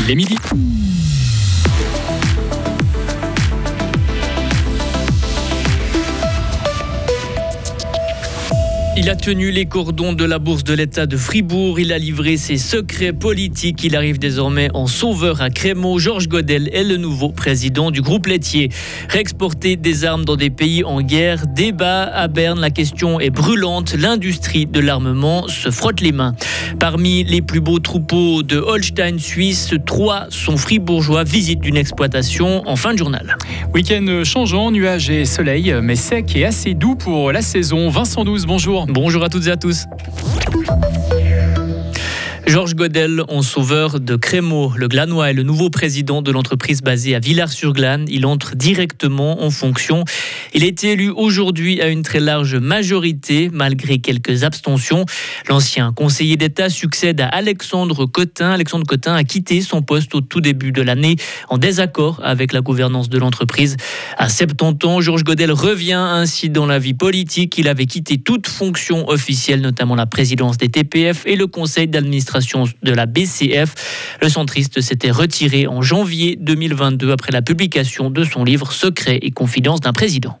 Il est midi. Il a tenu les cordons de la bourse de l'État de Fribourg. Il a livré ses secrets politiques. Il arrive désormais en sauveur à Crémaux. Georges Godel est le nouveau président du groupe laitier. Réexporter des armes dans des pays en guerre. Débat à Berne. La question est brûlante. L'industrie de l'armement se frotte les mains. Parmi les plus beaux troupeaux de Holstein suisse, trois sont fribourgeois. Visite d'une exploitation en fin de journal. Week-end changeant, nuages et soleil, mais sec et assez doux pour la saison. Vincent 12, bonjour. Bonjour à toutes et à tous. Georges Godel, en sauveur de Crémaux, le Glanois est le nouveau président de l'entreprise basée à Villars-sur-Glane. Il entre directement en fonction. Il a été élu aujourd'hui à une très large majorité, malgré quelques abstentions. L'ancien conseiller d'État succède à Alexandre Cotin. Alexandre Cotin a quitté son poste au tout début de l'année en désaccord avec la gouvernance de l'entreprise. À 70 ans, Georges Godel revient ainsi dans la vie politique. Il avait quitté toute fonction officielle, notamment la présidence des TPF et le conseil d'administration de la BCF. Le centriste s'était retiré en janvier 2022 après la publication de son livre Secret et confidence d'un président.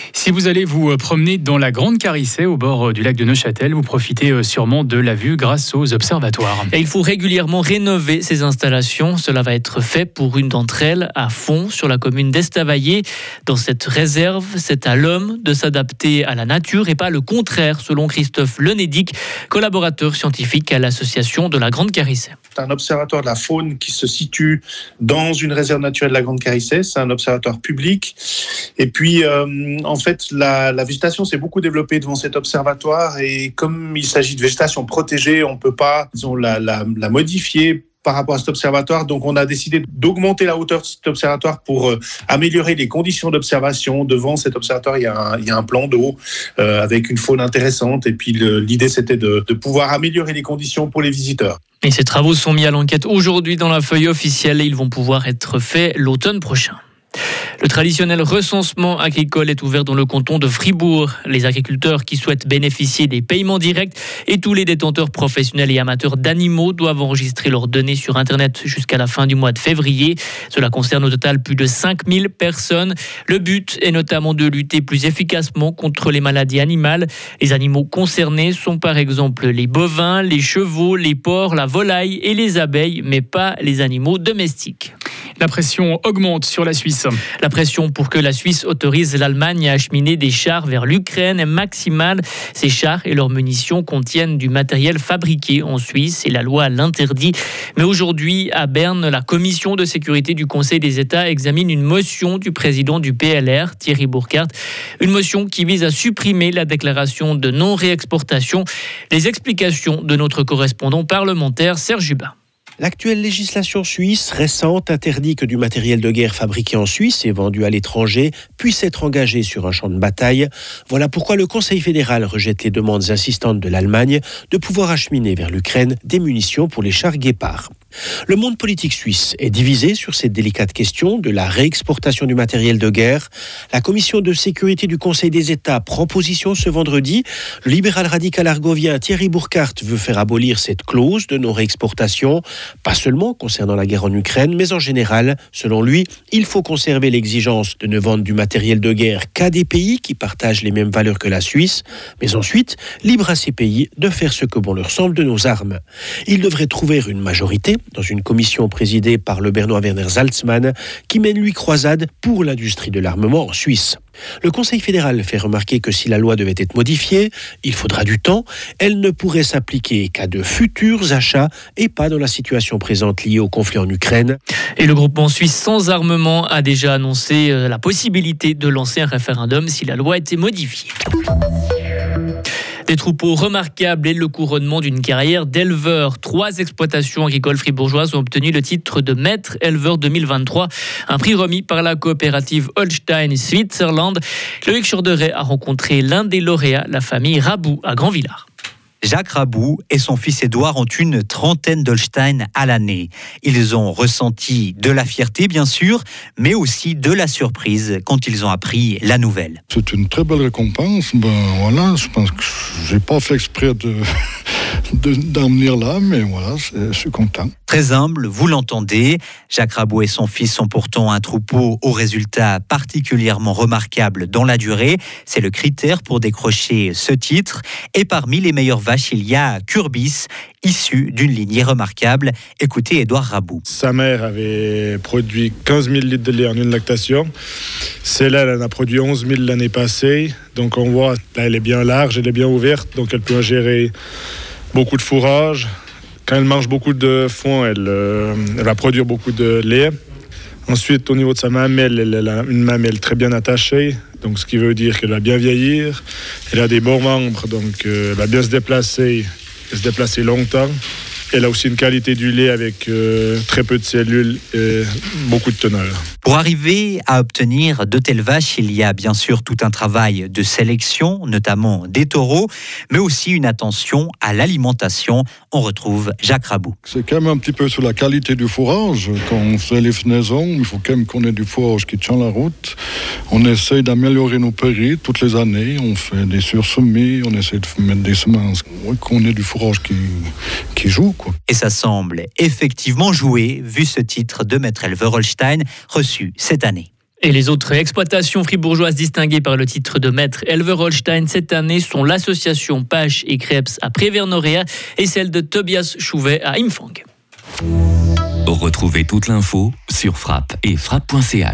Si vous allez vous promener dans la Grande Carissée au bord du lac de Neuchâtel, vous profitez euh, sûrement de la vue grâce aux observatoires. Et il faut régulièrement rénover ces installations. Cela va être fait pour une d'entre elles à fond sur la commune d'Estavayer. Dans cette réserve, c'est à l'homme de s'adapter à la nature et pas le contraire, selon Christophe Lenédic, collaborateur scientifique à l'association de la Grande Carissée. C'est un observatoire de la faune qui se situe dans une réserve naturelle de la Grande Carissée. C'est un observatoire public. Et puis, euh, en fait, la, végétation s'est beaucoup développée devant cet observatoire. Et comme il s'agit de végétation protégée, on ne peut pas la, modifier par rapport à cet observatoire. Donc, on a décidé d'augmenter la hauteur de cet observatoire pour euh, améliorer les conditions d'observation. Devant cet observatoire, il y a un, il y a un plan d'eau euh, avec une faune intéressante. Et puis, l'idée, c'était de, de pouvoir améliorer les conditions pour les visiteurs. Et ces travaux sont mis à l'enquête aujourd'hui dans la feuille officielle et ils vont pouvoir être faits l'automne prochain. Le traditionnel recensement agricole est ouvert dans le canton de Fribourg. Les agriculteurs qui souhaitent bénéficier des paiements directs et tous les détenteurs professionnels et amateurs d'animaux doivent enregistrer leurs données sur Internet jusqu'à la fin du mois de février. Cela concerne au total plus de 5000 personnes. Le but est notamment de lutter plus efficacement contre les maladies animales. Les animaux concernés sont par exemple les bovins, les chevaux, les porcs, la volaille et les abeilles, mais pas les animaux domestiques. La pression augmente sur la Suisse. La pression pour que la Suisse autorise l'Allemagne à acheminer des chars vers l'Ukraine est maximale. Ces chars et leurs munitions contiennent du matériel fabriqué en Suisse et la loi l'interdit. Mais aujourd'hui, à Berne, la commission de sécurité du Conseil des États examine une motion du président du PLR, Thierry Burkhardt. Une motion qui vise à supprimer la déclaration de non-réexportation. Les explications de notre correspondant parlementaire, Serge Jubin. L'actuelle législation suisse récente interdit que du matériel de guerre fabriqué en Suisse et vendu à l'étranger puisse être engagé sur un champ de bataille. Voilà pourquoi le Conseil fédéral rejette les demandes insistantes de l'Allemagne de pouvoir acheminer vers l'Ukraine des munitions pour les chars Guépard. Le monde politique suisse est divisé sur cette délicate question de la réexportation du matériel de guerre. La commission de sécurité du Conseil des États prend position ce vendredi. Le libéral radical argovien Thierry Burkhardt veut faire abolir cette clause de non-réexportation, pas seulement concernant la guerre en Ukraine, mais en général. Selon lui, il faut conserver l'exigence de ne vendre du matériel de guerre qu'à des pays qui partagent les mêmes valeurs que la Suisse, mais ensuite, libre à ces pays de faire ce que bon leur semble de nos armes. Il devrait trouver une majorité dans une commission présidée par le Bernois Werner Salzmann qui mène lui croisade pour l'industrie de l'armement en Suisse. Le Conseil fédéral fait remarquer que si la loi devait être modifiée, il faudra du temps, elle ne pourrait s'appliquer qu'à de futurs achats et pas dans la situation présente liée au conflit en Ukraine. Et le groupement suisse sans armement a déjà annoncé euh, la possibilité de lancer un référendum si la loi était modifiée. Des troupeaux remarquables et le couronnement d'une carrière d'éleveur. Trois exploitations agricoles fribourgeoises ont obtenu le titre de maître éleveur 2023, un prix remis par la coopérative Holstein Switzerland. Loïc Chorderet a rencontré l'un des lauréats, la famille Rabou à Grand-Villard. Jacques Rabou et son fils Édouard ont une trentaine d'Holstein à l'année. Ils ont ressenti de la fierté, bien sûr, mais aussi de la surprise quand ils ont appris la nouvelle. C'est une très belle récompense. Ben voilà, je pense que j'ai pas fait exprès de d'en venir là, mais voilà, je suis content. Très humble, vous l'entendez. Jacques Rabot et son fils sont pourtant un troupeau aux résultats particulièrement remarquables dans la durée. C'est le critère pour décrocher ce titre. Et parmi les meilleures vaches, il y a Curbis, issu d'une lignée remarquable. Écoutez Édouard Rabou. Sa mère avait produit 15 000 litres de lait en une lactation. Celle-là, elle en a produit 11 000 l'année passée. Donc on voit, là, elle est bien large, elle est bien ouverte, donc elle peut gérer beaucoup de fourrage. Quand elle mange beaucoup de foin, elle, euh, elle va produire beaucoup de lait. Ensuite, au niveau de sa mamelle, elle a une mamelle très bien attachée, donc ce qui veut dire qu'elle va bien vieillir. Elle a des bons membres, donc euh, elle va bien se déplacer, se déplacer longtemps. Elle a aussi une qualité du lait avec euh, très peu de cellules et beaucoup de teneur. Pour arriver à obtenir de telles vaches, il y a bien sûr tout un travail de sélection, notamment des taureaux, mais aussi une attention à l'alimentation. On retrouve Jacques Rabou. C'est quand même un petit peu sur la qualité du fourrage. Quand on fait les fenaisons, il faut quand même qu'on ait du fourrage qui tient la route. On essaye d'améliorer nos prairies toutes les années. On fait des sursemis, on essaie de mettre des semences, qu'on ait du fourrage qui, qui joue. Et ça semble effectivement jouer, vu ce titre de maître éleveur Holstein reçu cette année. Et les autres exploitations fribourgeoises distinguées par le titre de maître éleveur Holstein cette année sont l'association Pache et Krebs à Prévernorea et celle de Tobias Chouvet à Imfang. Retrouvez toute l'info sur frappe et frappe.ch.